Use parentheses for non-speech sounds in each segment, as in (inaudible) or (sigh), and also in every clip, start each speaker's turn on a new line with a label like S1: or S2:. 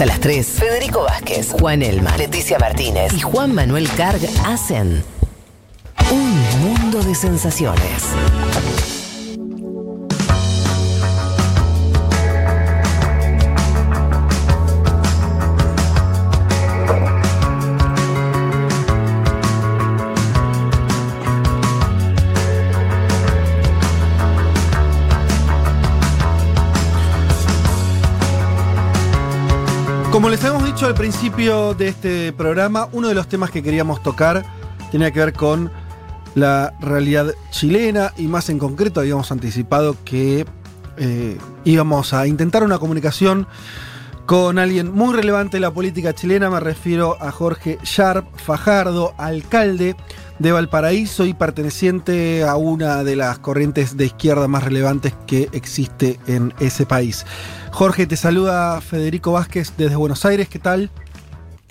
S1: Hasta las 3, Federico Vázquez, Juan Elma, Leticia Martínez y Juan Manuel Carg hacen un mundo de sensaciones.
S2: Dicho al principio de este programa, uno de los temas que queríamos tocar tenía que ver con la realidad chilena y más en concreto habíamos anticipado que eh, íbamos a intentar una comunicación con alguien muy relevante de la política chilena, me refiero a Jorge Sharp Fajardo, alcalde de Valparaíso y perteneciente a una de las corrientes de izquierda más relevantes que existe en ese país. Jorge, te saluda Federico Vázquez desde Buenos Aires, ¿qué tal?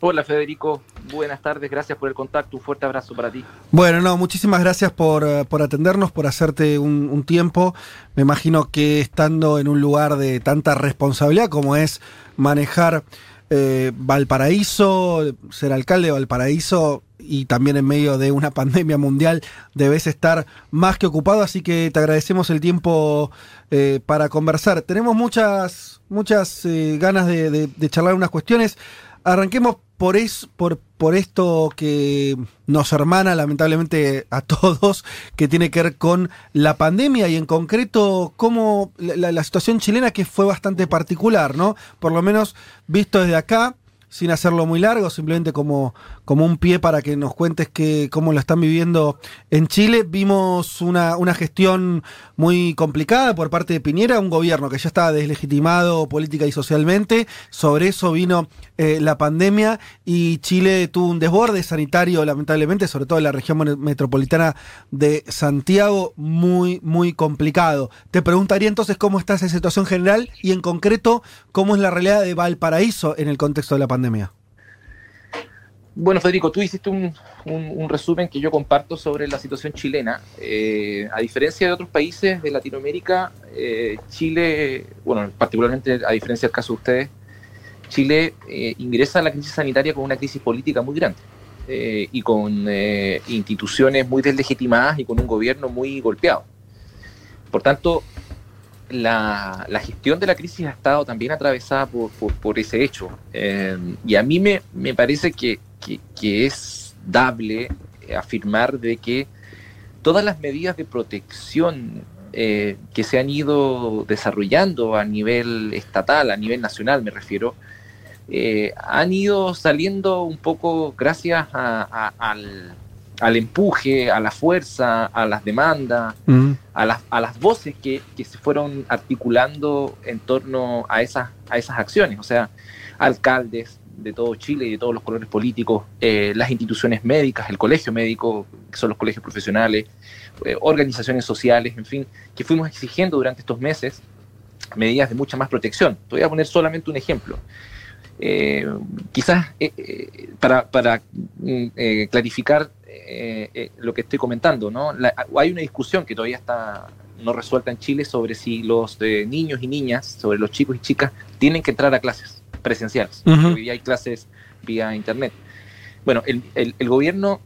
S3: Hola Federico, buenas tardes, gracias por el contacto, un fuerte abrazo para ti.
S2: Bueno, no, muchísimas gracias por, eh, por atendernos, por hacerte un, un, tiempo. Me imagino que estando en un lugar de tanta responsabilidad como es manejar eh, Valparaíso, ser alcalde de Valparaíso y también en medio de una (laughs) pandemia mundial debes estar más que ocupado, así que te agradecemos el tiempo eh, para conversar. Tenemos muchas, muchas eh, ganas de, charlar unas cuestiones. Arranquemos por, es, por, por esto que nos hermana lamentablemente a (laughs) todos, que tiene que ver con la pandemia y en concreto cómo la, la situación chilena que fue bastante particular, ¿no? Por lo menos visto desde acá, sin hacerlo muy largo, simplemente como, como un pie para que nos cuentes que, cómo lo están viviendo en Chile. Vimos una, una gestión muy complicada por parte de Piñera, un gobierno que ya estaba deslegitimado política y socialmente. Sobre eso vino eh, la pandemia y Chile tuvo un desborde sanitario, lamentablemente, sobre todo en la región metropolitana de Santiago, muy, muy complicado. Te preguntaría entonces cómo está esa situación general y en concreto cómo es la realidad de Valparaíso en el contexto de la pandemia.
S3: Bueno, Federico, tú hiciste un, un, resumen que yo comparto sobre la situación chilena. Eh, a diferencia de otros países de Latinoamérica, eh, Chile, bueno, particularmente a diferencia del caso de ustedes, Chile eh, ingresa a la crisis sanitaria con una crisis política muy grande y con instituciones muy deslegitimadas y con un gobierno muy golpeado. Por tanto, la, gestión de la crisis ha estado también atravesada por, ese hecho. Eh, y a mí me, parece que, es dable afirmar de que todas las medidas de protección eh, que se han ido desarrollando a nivel estatal, a nivel nacional me refiero, eh, han ido saliendo un poco gracias a, a, al, al empuje, a la fuerza, a las demandas, mm. a, las, a las voces que, que, se fueron articulando en torno a esas, a esas acciones, o sea, alcaldes de todo Chile y de todos los colores políticos, eh, las instituciones médicas, el colegio médico, que son los colegios profesionales, eh, organizaciones sociales, en fin, que fuimos exigiendo durante estos meses medidas de mucha más protección. Te voy a poner solamente un ejemplo. Eh, quizás eh, eh, para, para mm, clarificar lo que estoy comentando, ¿no? La, hay una discusión que todavía está no resuelta en Chile sobre si los niños y niñas, sobre los chicos y chicas, tienen que entrar a clases presenciales. Uh -huh. Hoy día hay clases vía internet. Bueno, el, el, el gobierno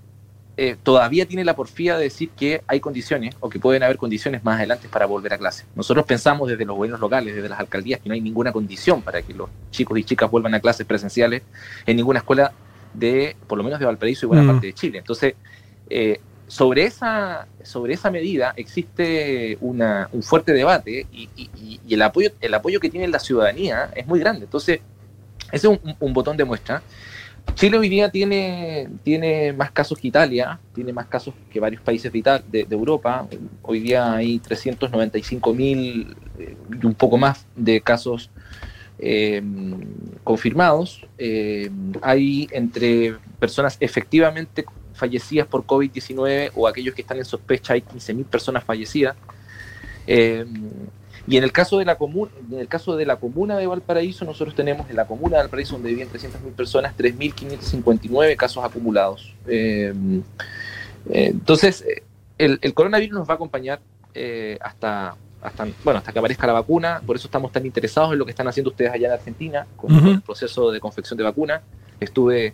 S3: eh, todavía tiene la porfía de decir que hay condiciones o que pueden haber condiciones más adelante para volver a clase. Nosotros pensamos desde los gobiernos locales, desde las alcaldías, que no hay ninguna condición para que los chicos y chicas vuelvan a clases presenciales en ninguna escuela de, por lo menos de Valparaíso y buena mm. parte de Chile. Entonces, eh, sobre, esa, sobre esa medida existe una, un fuerte debate y, y, y, el, apoyo, el apoyo que tiene la ciudadanía es muy grande. Entonces, ese es un, un botón de muestra. Chile hoy día tiene, tiene más casos que Italia, tiene más casos que varios países de, Italia, de, de Europa. Hoy día hay 395 mil eh, y un poco más de casos eh, confirmados. Eh, hay entre personas efectivamente fallecidas por COVID-19 o aquellos que están en sospecha, hay 15 mil personas fallecidas. Eh, y en el caso de la comuna, en el caso de la comuna de Valparaíso, nosotros tenemos en la comuna de Valparaíso, donde viven 300.000 personas, 3.559 casos acumulados. Eh, entonces, el, coronavirus nos va a acompañar hasta, hasta, bueno, hasta que aparezca la vacuna. Por eso estamos tan interesados en lo que están haciendo ustedes allá en Argentina con, el proceso de confección de vacuna. Estuve eh,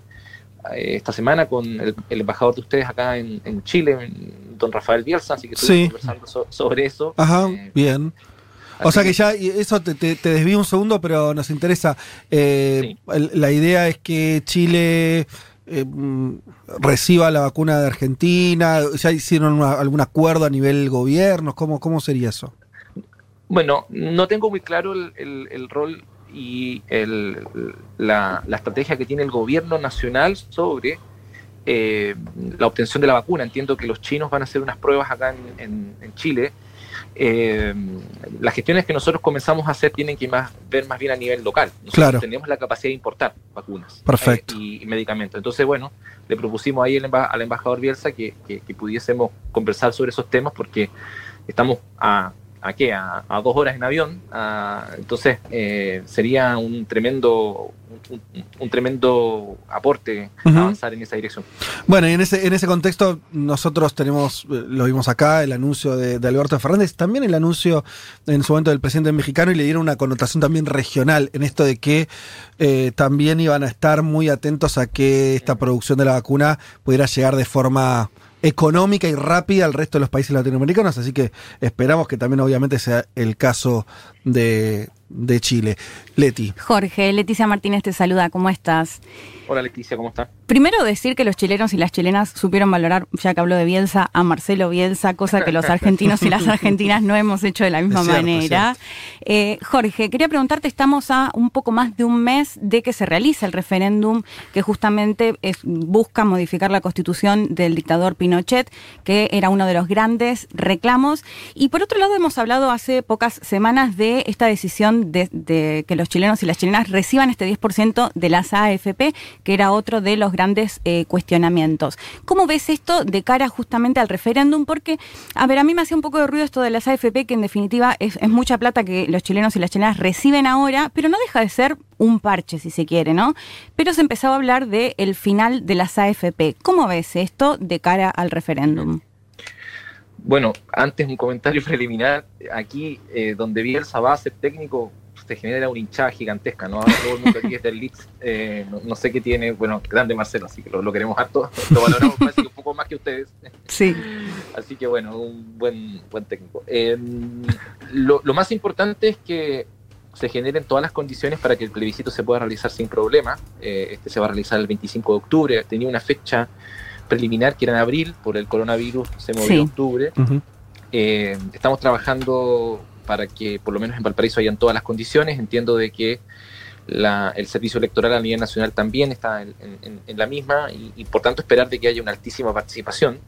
S3: esta semana con el, embajador de ustedes acá en, Chile, don Rafael Bielsa, así que estuve conversando sobre eso.
S2: Ajá, eh, bien. O sea que ya, eso te, te, desvío un segundo, pero nos interesa. Eh, la idea es que Chile eh, reciba la vacuna de Argentina? ¿Ya hicieron algún acuerdo a nivel gobierno? ¿Cómo, ¿Cómo sería eso?
S3: Bueno, no tengo muy claro el, rol y la, estrategia que tiene el gobierno nacional sobre eh, la obtención de la vacuna. Entiendo que los chinos van a hacer unas pruebas acá en Chile eh, las gestiones que nosotros comenzamos a hacer tienen que más, ver más bien a nivel local. Nosotros
S2: claro.
S3: tenemos la capacidad de importar vacunas
S2: Perfecto.
S3: Eh, y, medicamentos. Entonces, bueno, le propusimos ahí al embajador Bielsa que, pudiésemos conversar sobre esos temas porque estamos a, ¿a qué? A, dos horas en avión. entonces, eh, sería un tremendo un, tremendo aporte avanzar en esa dirección.
S2: Bueno, y en ese, en ese contexto nosotros tenemos, eh, lo vimos acá, el anuncio de, Alberto Fernández, también el anuncio en su momento del presidente mexicano y le dieron una connotación también regional en esto de que eh, también iban a estar muy atentos a que esta producción de la vacuna pudiera llegar de forma económica y rápida al resto de los países latinoamericanos, así que esperamos que también obviamente sea el caso de, de Chile. Leti.
S4: Jorge, Leticia Martínez te saluda, ¿cómo estás?
S3: Hola Leticia, ¿cómo estás?
S4: Primero decir que los chilenos y las chilenas supieron valorar, ya que habló de Bielsa, a Marcelo Bielsa, cosa que los (laughs) argentinos y las argentinas no hemos hecho de la misma manera. Eh, Jorge, quería preguntarte, estamos a un poco más de un mes de que se realiza el referéndum que justamente busca modificar la constitución del dictador Pinochet, que era uno de los grandes reclamos. Y por otro lado, hemos hablado hace pocas semanas de esta decisión de, que los chilenos y las chilenas reciban este 10% de las AFP, que era otro de los grandes eh, cuestionamientos. ¿Cómo ves esto de cara justamente al referéndum? Porque, a ver, a mí me hacía un poco de ruido esto de las AFP, que en definitiva es, mucha plata que los chilenos y las chilenas reciben ahora, pero no deja de ser un parche, si se quiere, ¿no? Pero se empezaba a hablar del el final de las AFP. ¿Cómo ves esto de cara al referéndum?
S3: Bueno, antes un comentario (laughs) preliminar. Aquí, eh, donde Bielsa va a ser técnico, se genera una hinchada gigantesca, ¿no? Ahora todo el mundo aquí es del Leeds, (laughs) eh, no, sé qué tiene, bueno, grande Marcelo, así que lo, queremos harto, (laughs) lo valoramos parece que un poco más que ustedes.
S4: Sí.
S3: Así que bueno, un buen, buen técnico. Em, lo, más importante es que se generen todas las condiciones para que el plebiscito se pueda realizar sin problema. Eh, este se va a realizar el 25 de octubre, tenía una fecha preliminar que era en abril, por el coronavirus se movió a octubre. Eh, estamos trabajando para que por lo menos en Valparaíso hayan todas las condiciones. Entiendo de que el servicio electoral a nivel nacional también está en, la misma y, por tanto esperar de que haya una altísima participación.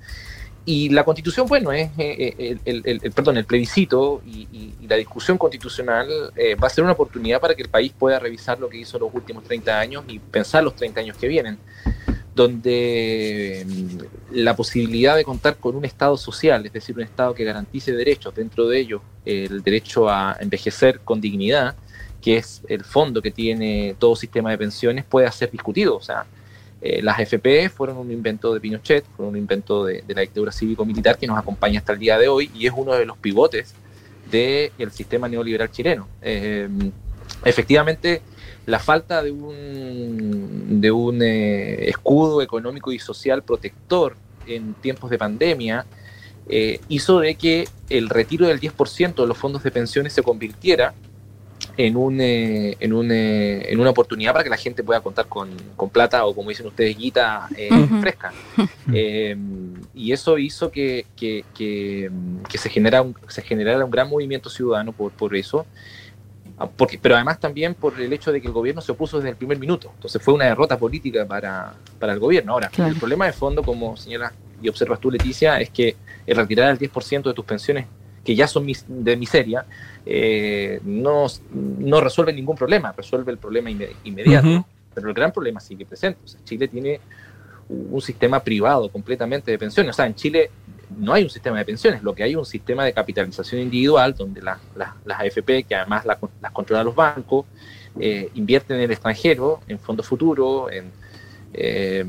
S3: Y la constitución, bueno, es eh, eh, el, perdón, el plebiscito y, la discusión constitucional eh, va a ser una oportunidad para que el país pueda revisar lo que hizo los últimos 30 años y pensar los 30 años que vienen donde mm, la posibilidad de contar con un Estado social, es decir, un Estado que garantice derechos, dentro de ellos el derecho a envejecer con dignidad, que es el fondo que tiene todo sistema de pensiones, puede ser discutido. O sea, eh, las FP fueron un invento de Pinochet, fueron un invento de, la dictadura cívico-militar que nos acompaña hasta el día de hoy y es uno de los pivotes del sistema neoliberal chileno. Eh, efectivamente, la falta de un, de un eh, escudo económico y social protector en tiempos de pandemia eh, hizo de que el retiro del 10% de los fondos de pensiones se convirtiera en, un, eh, en, un, en una oportunidad para que la gente pueda contar con, plata o, como dicen ustedes, guita fresca. (laughs) y eso hizo que, que, se, genera un, se generara un gran movimiento ciudadano por, por eso. Ah, porque, pero además también por el hecho de que el gobierno se opuso desde el primer minuto. Entonces fue una derrota política para, para el gobierno. Ahora, el problema de fondo, como señala y observas tú, Leticia, es que el retirar el 10% de tus pensiones, que ya son de miseria, eh, no, no resuelve ningún problema, resuelve el problema inmediato. Pero el gran problema sigue presente. Chile tiene un sistema privado completamente de pensiones. O sea, en Chile no hay un sistema de pensiones, lo que hay es un sistema de capitalización individual donde las AFP, que además las controlan los bancos, eh, invierten en el extranjero, en fondos futuros, en, eh,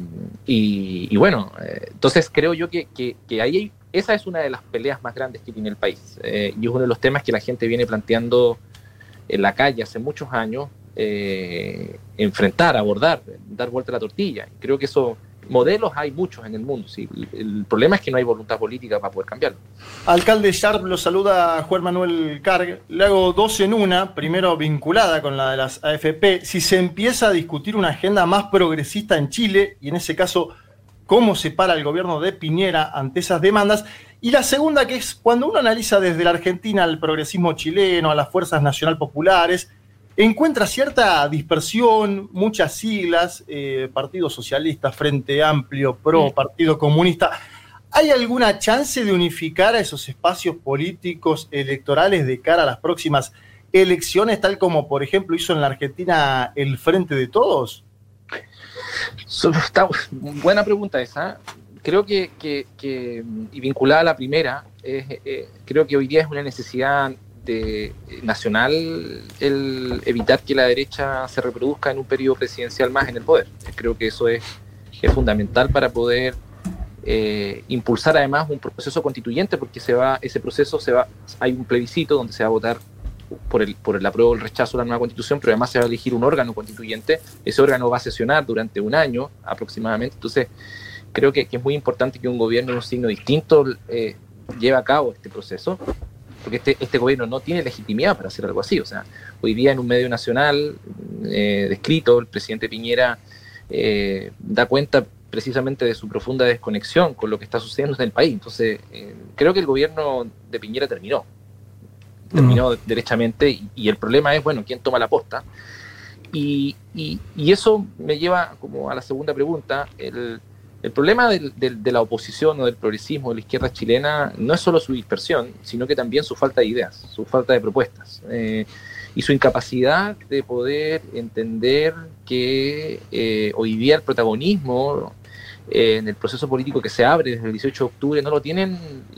S3: y, bueno, eh, entonces creo yo que, ahí esa es una de las peleas más grandes que tiene el país eh, y es uno de los temas que la gente viene planteando en la calle hace muchos años, eh, enfrentar, abordar, dar vuelta a la tortilla. Creo que eso modelos hay muchos en el mundo. El, problema es que no hay voluntad política para poder cambiarlo.
S5: Alcalde Sharp lo saluda Juan Manuel Carg. Le hago dos en una, primero vinculada con la de las AFP. Si se empieza a discutir una agenda más progresista en Chile, y en ese caso, cómo se para el gobierno de Piñera ante esas demandas. Y la segunda, que es cuando uno analiza desde la Argentina al progresismo chileno, a las fuerzas nacional populares, encuentra cierta dispersión, muchas siglas, eh, Partido Socialista, Frente Amplio, PRO, Partido Comunista. ¿Hay alguna chance de unificar a esos espacios políticos electorales de cara a las próximas elecciones, tal como por ejemplo hizo en la Argentina el Frente de Todos?
S3: buena pregunta esa. Creo que, y vinculada a la primera, eh, creo que hoy día es una necesidad de, nacional el evitar que la derecha se reproduzca en un periodo presidencial más en el poder. Creo que eso es, es fundamental para poder eh, impulsar además un proceso constituyente, porque se va, ese proceso se va, hay un plebiscito donde se va a votar por el, por el apruebo o el rechazo de la nueva constitución, pero además se va a elegir un órgano constituyente. Ese órgano va a sesionar durante un año aproximadamente. Entonces, creo que, es muy importante que un gobierno de un signo distinto eh, lleve a cabo este proceso porque este, este gobierno no tiene legitimidad para hacer algo así. O sea, hoy día en un medio nacional eh, descrito, el presidente Piñera eh, da cuenta precisamente de su profunda desconexión con lo que está sucediendo en el país. Entonces, eh, creo que el gobierno de Piñera terminó. Terminó derechamente y, el problema es, bueno, ¿quién toma la posta? Y, y, y, eso me lleva como a la segunda pregunta. El, el problema de la oposición o del progresismo de la izquierda chilena no es solo su dispersión, sino que también su falta de ideas, su falta de propuestas eh, y su incapacidad de poder entender que eh, hoy día el protagonismo eh, en el proceso político que se abre desde el 18 de octubre no lo tienen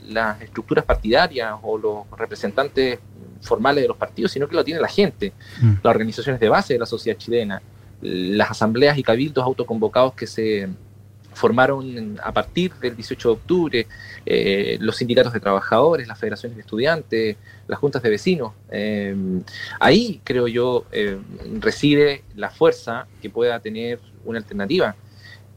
S3: las estructuras partidarias o los representantes formales de los partidos, sino que lo tiene la gente, mm. las organizaciones de base de la sociedad chilena, las asambleas y cabildos autoconvocados que se formaron a partir del 18 de octubre eh, los sindicatos de trabajadores, las federaciones de estudiantes, las juntas de vecinos. Eh, ahí, creo yo, eh, reside la fuerza que pueda tener una alternativa.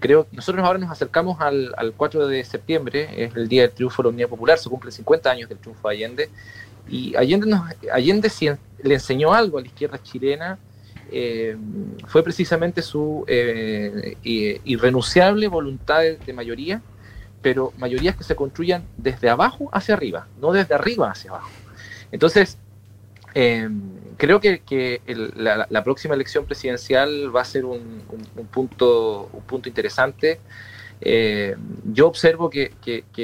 S3: Creo que nosotros ahora nos acercamos al, 4 de septiembre, es el día del triunfo de la Unidad Popular, se cumplen 50 años del triunfo de Allende, y Allende, nos, Allende le enseñó algo a la izquierda chilena eh, fue precisamente su eh, irrenunciable voluntad de, mayoría, pero mayorías que se construyan desde abajo hacia arriba, no desde arriba hacia abajo. Entonces, eh, creo que, la, próxima elección presidencial va a ser un, punto, un punto interesante. yo observo que,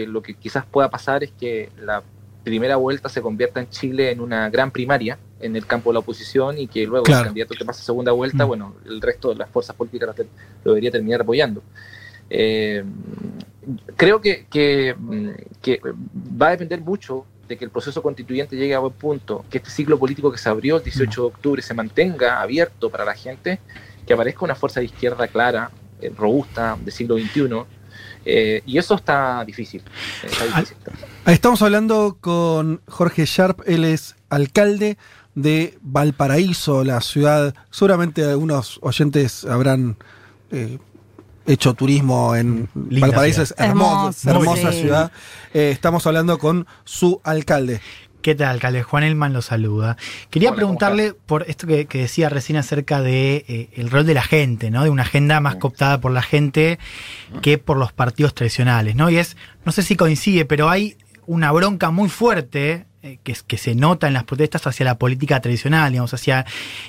S3: lo que quizás pueda pasar es que la primera vuelta se convierta en Chile en una gran primaria en el campo de la oposición y que luego el candidato que pase segunda vuelta, mm. bueno, el resto de las fuerzas políticas lo debería terminar apoyando. Eh, creo que, que, va a depender mucho de que el proceso constituyente llegue a buen punto, que este ciclo político que se abrió el 18 de octubre se mantenga abierto para la gente, que aparezca una fuerza de izquierda clara, eh, robusta, del siglo XXI, eh, y eso está difícil,
S2: Estamos hablando con Jorge Sharp, él es alcalde de Valparaíso, la ciudad, seguramente algunos oyentes habrán eh, hecho turismo en Valparaíso, es hermosa, hermosa ciudad. Eh, estamos hablando con su alcalde.
S6: ¿Qué tal, alcalde? Juan Elman lo saluda. Quería preguntarle por esto que, decía recién acerca de eh, el rol de la gente, ¿no? De una agenda más cooptada por la gente que por los partidos tradicionales, ¿no? Y es, no sé si coincide, pero hay una bronca muy fuerte que, que, se nota en las protestas hacia la política tradicional, digamos, hacia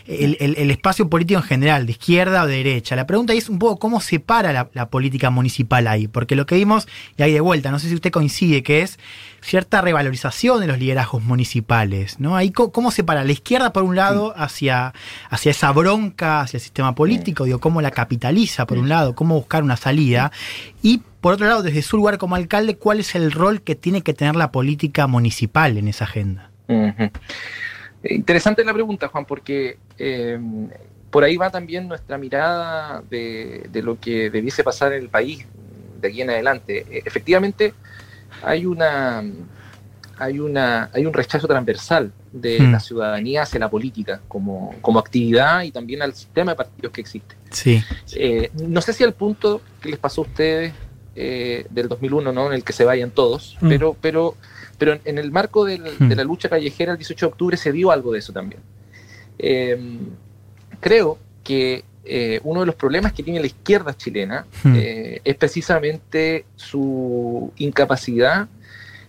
S6: el, espacio político en general, de izquierda o de derecha. La pregunta es un poco cómo se para la, política municipal ahí, porque lo que vimos, y ahí de vuelta, no sé si usted coincide, que es cierta revalorización de los liderazgos municipales, ¿no? Ahí cómo se para la izquierda por un lado hacia, hacia esa bronca, hacia el sistema político, digo, cómo la capitaliza por un lado, cómo buscar una salida, y por otro lado, desde su lugar como alcalde, ¿cuál es el rol que tiene que tener la política municipal en esa agenda?
S3: Interesante la pregunta, Juan, porque eh, por ahí va también nuestra mirada de, lo que debiese pasar en el país de aquí en adelante. E, efectivamente, hay una hay una hay un rechazo transversal de
S6: Mm.
S3: la ciudadanía hacia la política como, como actividad y también al sistema de partidos que existe.
S6: Sí.
S3: Eh, no sé si al punto que les pasó a ustedes eh, del 2001, ¿no? En el que se vayan todos,
S2: Mm.
S3: pero, pero, pero en- el marco del-
S6: Mm.
S3: de la lucha callejera el 18 de octubre se vio algo de eso también. Eh, creo que eh, uno de los problemas que tiene la izquierda chilena
S6: Mm.
S3: es precisamente su incapacidad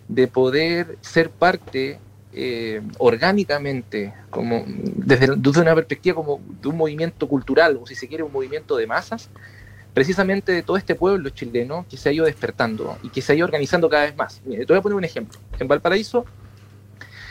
S3: de poder ser parte eh, orgánicamente, como desde, desde una perspectiva como de un movimiento cultural, o si se quiere un movimiento de masas, precisamente de todo este pueblo chileno que se ha ido despertando y que se ha ido organizando cada vez más. Mire, te voy a poner un ejemplo. En Valparaíso,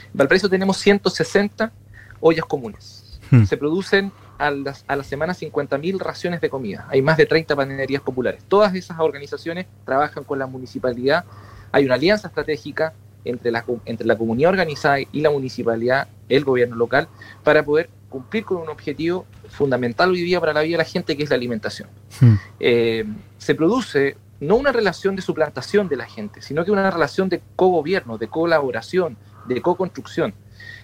S3: en Valparaíso tenemos 160 ollas comunes.
S6: Hmm.
S3: Se producen a, las, a la semana 50.000 raciones de comida. Hay más de 30 panaderías populares. Todas esas organizaciones trabajan con la municipalidad. Hay una alianza estratégica entre la, entre la comunidad organizada y la municipalidad, el gobierno local, para poder cumplir con un objetivo fundamental hoy día para la vida de la gente, que es la alimentación.
S6: Mm.
S3: Eh, se produce no una relación de suplantación de la gente, sino que una relación de cogobierno, de colaboración, de co-construcción,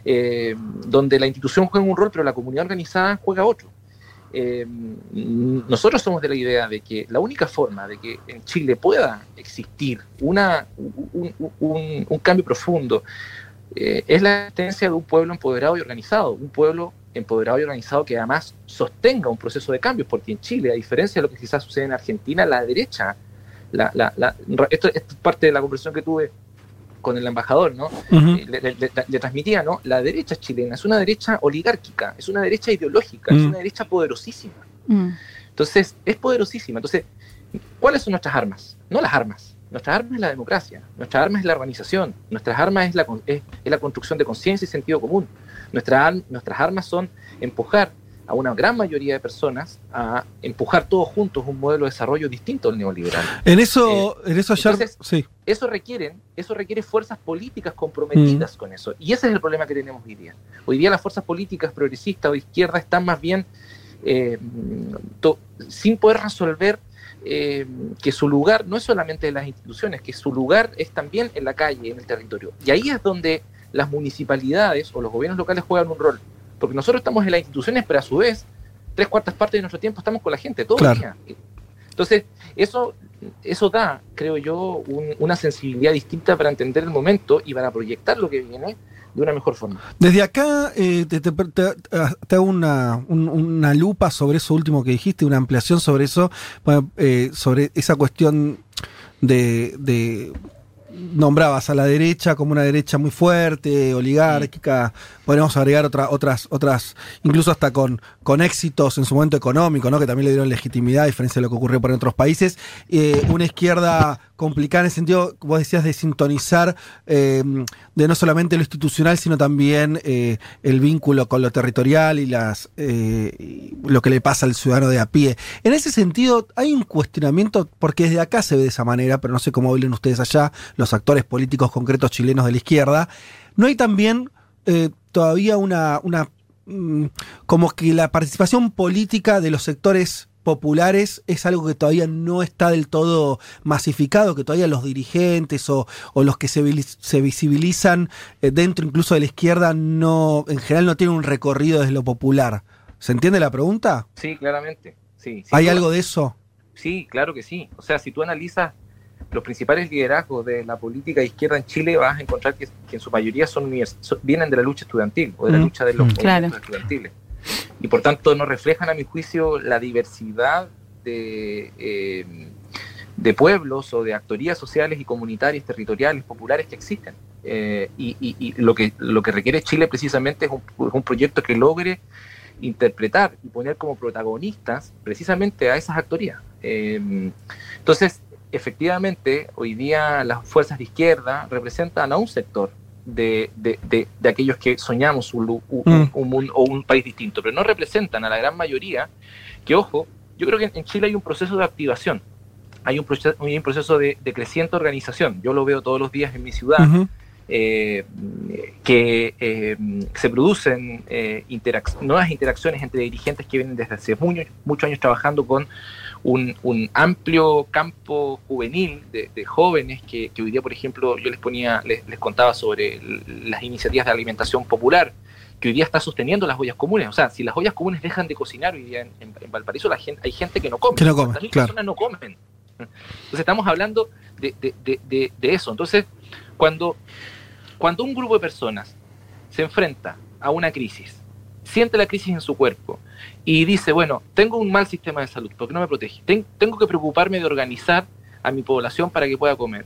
S3: eh, donde la institución juega un rol, pero la comunidad organizada juega otro. Eh, nosotros somos de la idea de que la única forma de que en Chile pueda existir una, un, un- un cambio profundo eh, es la existencia de un pueblo empoderado y organizado, un pueblo empoderado y organizado que además sostenga un proceso de cambios, porque en Chile, a diferencia de lo que quizás sucede en Argentina, la derecha, la, la- la- esto, esto es parte de la conversación que tuve con el embajador, ¿no? Eh, le, le- le- le transmitía, ¿no? La derecha chilena es una derecha oligárquica, es una derecha ideológica, es
S2: Mm.
S3: una derecha poderosísima.
S4: Mm.
S3: Entonces, es poderosísima. Entonces, ¿cuáles son nuestras armas? No las armas. Nuestras armas es la democracia, nuestras armas es la organización, nuestras armas es la, con- es, es la construcción de conciencia y sentido común. Nuestra nuestras armas son empujar a una gran mayoría de personas a empujar todos juntos un modelo de desarrollo distinto al neoliberal.
S2: En eso, en eso sí.
S3: Eso requieren, eso requiere fuerzas políticas comprometidas con eso. Y ese es el problema que tenemos hoy día. Hoy día las fuerzas políticas progresistas o de izquierda están más bien eh, to- sin poder resolver eh, que su lugar no es solamente en las instituciones, que su lugar es también en la calle, en el territorio. Y ahí es donde las municipalidades o los gobiernos locales juegan un rol. Porque nosotros estamos en las instituciones, pero a su vez, tres cuartas partes de nuestro tiempo estamos con la gente, todo
S2: Claro.
S3: el día. Entonces, eso, eso da, creo yo, un- una sensibilidad distinta para entender el momento y para proyectar lo que viene de una mejor forma.
S2: Desde acá eh, te, te- te- te hago una, un- una lupa sobre eso último que dijiste, una ampliación sobre eso, eh, sobre esa cuestión de, de- nombrabas a la derecha como una derecha muy fuerte, oligárquica, podríamos agregar otra, otras, otras, incluso hasta con, con éxitos en su momento económico, ¿no? que también le dieron legitimidad, a diferencia de lo que ocurrió por en otros países, Eh, una izquierda complicada en el sentido, vos decías, de sintonizar eh, de no solamente lo institucional, sino también eh, el vínculo con lo territorial y las eh, lo que le pasa al ciudadano de a pie. En ese sentido, hay un cuestionamiento, porque desde acá se ve de esa manera, pero no sé cómo hablen ustedes allá, los actores políticos concretos chilenos de la izquierda. No hay también todavía una, una mm, como que la participación política de los sectores populares es algo que todavía no está del todo masificado, que todavía los dirigentes o, o los que se, se visibilizan eh, dentro incluso de la izquierda no, en general no tienen un recorrido desde lo popular. ¿Se entiende la pregunta?
S3: Sí, claramente. Sí,
S2: ¿Hay algo de eso?
S3: Sí, claro que sí. O sea, si tú analizas los principales liderazgos de la política de izquierda en Chile, vas a encontrar que, que en su mayoría son, vienen de la lucha estudiantil o de la
S2: Mm.
S3: lucha de los
S6: Mm.
S4: Claro.
S3: estudiantiles. Y por tanto no reflejan, a mi juicio, la diversidad de, eh, de pueblos o de actorías sociales y comunitarias, territoriales, populares que existen. Eh, y lo, que, lo que requiere Chile precisamente es un, proyecto que logre interpretar y poner como protagonistas precisamente a esas actorías. Eh, entonces, efectivamente, hoy día las fuerzas de izquierda representan a un sector de, de- de- de aquellos que soñamos un, un-
S2: Mm.
S3: un mundo o un país distinto, pero no representan a la gran mayoría que, ojo, yo creo que en Chile hay un proceso de activación, hay un proceso, hay un proceso de, creciente organización, yo lo veo todos los días en mi ciudad, eh, que eh, se producen eh, interac- nuevas interacciones entre dirigentes que vienen desde hace muchos años trabajando con un, amplio campo juvenil de, jóvenes que, hoy día, por ejemplo, yo les ponía, les, contaba sobre las iniciativas de alimentación popular, que hoy día está sosteniendo las ollas comunes. O sea, si las ollas comunes dejan de cocinar hoy día en, Valparaíso, la gente, hay gente que no come.
S2: Que no come,
S3: Las personas no comen. Entonces estamos hablando de, de, eso. Entonces, cuando, cuando un grupo de personas se enfrenta a una crisis, siente la crisis en su cuerpo y dice, bueno, tengo un mal sistema de salud porque no me protege, tengo que preocuparme de organizar a mi población para que pueda comer.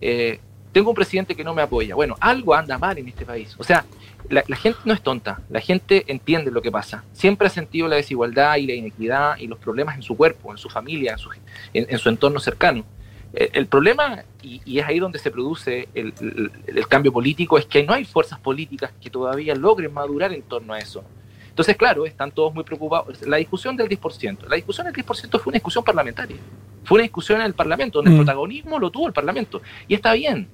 S3: Eh, tengo un presidente que no me apoya. Bueno, algo anda mal en este país. O sea, la, gente no es tonta, la gente entiende lo que pasa. Siempre ha sentido la desigualdad y la inequidad y los problemas en su cuerpo, en su familia, en su, entorno cercano. Eh, el, problema, y, es ahí donde se produce el, cambio político, es que no hay fuerzas políticas que todavía logren madurar en torno a eso. Entonces, claro, están todos muy preocupados. La discusión del 10%, la discusión del 10% fue una discusión parlamentaria. Fue una discusión en el Parlamento, donde el mm. protagonismo lo tuvo el Parlamento. Y está bien,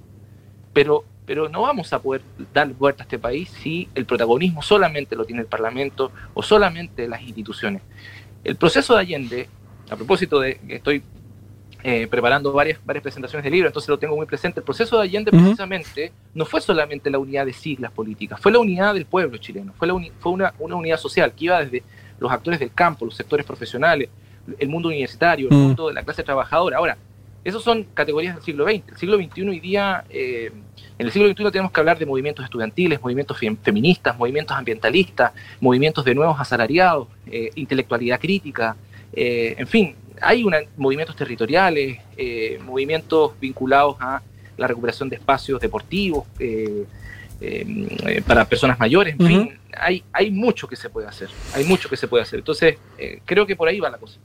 S3: pero, pero no vamos a poder dar vuelta a este país si el protagonismo solamente lo tiene el Parlamento o solamente las instituciones. El proceso de Allende, a propósito de que estoy eh, preparando varias, varias presentaciones de libro, entonces lo tengo muy presente. El proceso de Allende precisamente no fue solamente la unidad de siglas políticas, fue la unidad del pueblo chileno, fue, la fue una, una, unidad social que iba desde los actores del campo, los sectores profesionales, el mundo universitario, el mundo de la clase trabajadora. Ahora, esas son categorías del siglo XX. El siglo XXI hoy día, eh, en el siglo XXI tenemos que hablar de movimientos estudiantiles, movimientos feministas, movimientos ambientalistas, movimientos de nuevos asalariados, eh, intelectualidad crítica, eh, en fin, hay movimientos territoriales, movimientos vinculados a la recuperación de espacios deportivos para personas mayores, en fin, hay, hay mucho que se puede hacer, hay mucho que se puede hacer. Entonces, creo que por ahí va la cosa.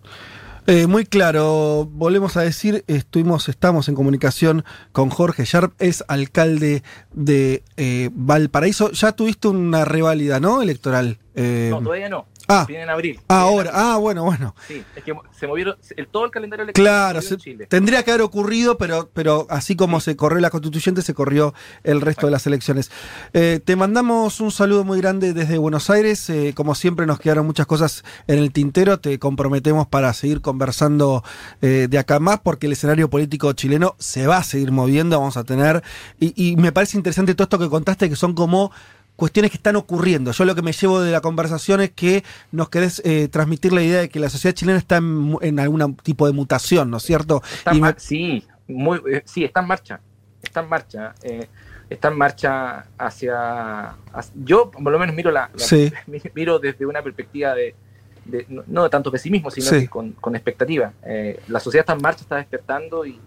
S2: Eh, muy claro, volvemos a decir, estuvimos, estamos en comunicación con Jorge Sharp, es alcalde de eh, Valparaíso. Ya tuviste una reválida, ¿no? Electoral.
S3: Eh, no, todavía no.
S2: Ah,
S3: viene en abril.
S2: Ahora, ah, bueno, bueno.
S3: Sí, es que se movieron, el, todo el calendario electoral
S2: claro, tendría que haber ocurrido, pero, pero así como se corrió la constituyente, se corrió el resto de las elecciones. Eh, te mandamos un saludo muy grande desde Buenos Aires. Eh, como siempre, nos quedaron muchas cosas en el tintero. Te comprometemos para seguir conversando de acá más, porque el escenario político chileno se va a seguir moviendo. Vamos a tener. Y, y me parece interesante todo esto que contaste, que son como cuestiones que están ocurriendo. Yo lo que me llevo de la conversación es que nos querés eh, transmitir la idea de que la sociedad chilena está en, algún tipo de mutación, ¿no es cierto?
S3: Sí, muy, eh, sí, está en marcha. Está en marcha. Eh, está en marcha hacia, Yo, por lo menos, miro, la, (laughs) miro desde una perspectiva de. no, de tanto pesimismo, sino con, con, expectativa. la sociedad está en marcha, está despertando y,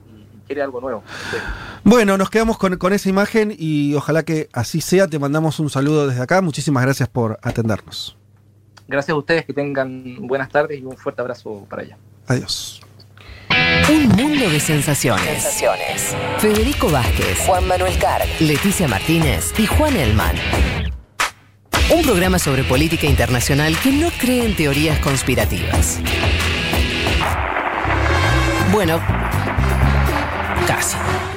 S3: quiere algo nuevo.
S2: Bueno, nos quedamos con, esa imagen y ojalá que así sea. Te mandamos un saludo desde acá. Muchísimas gracias por atendernos.
S3: Gracias a ustedes, que tengan buenas tardes y un fuerte abrazo para allá.
S2: Adiós.
S1: Un mundo de sensaciones. sensaciones. Federico Vázquez, Juan Manuel Carg, Leticia Martínez y Juan Elman. Un programa sobre política internacional que no cree en teorías conspirativas. Bueno, casa.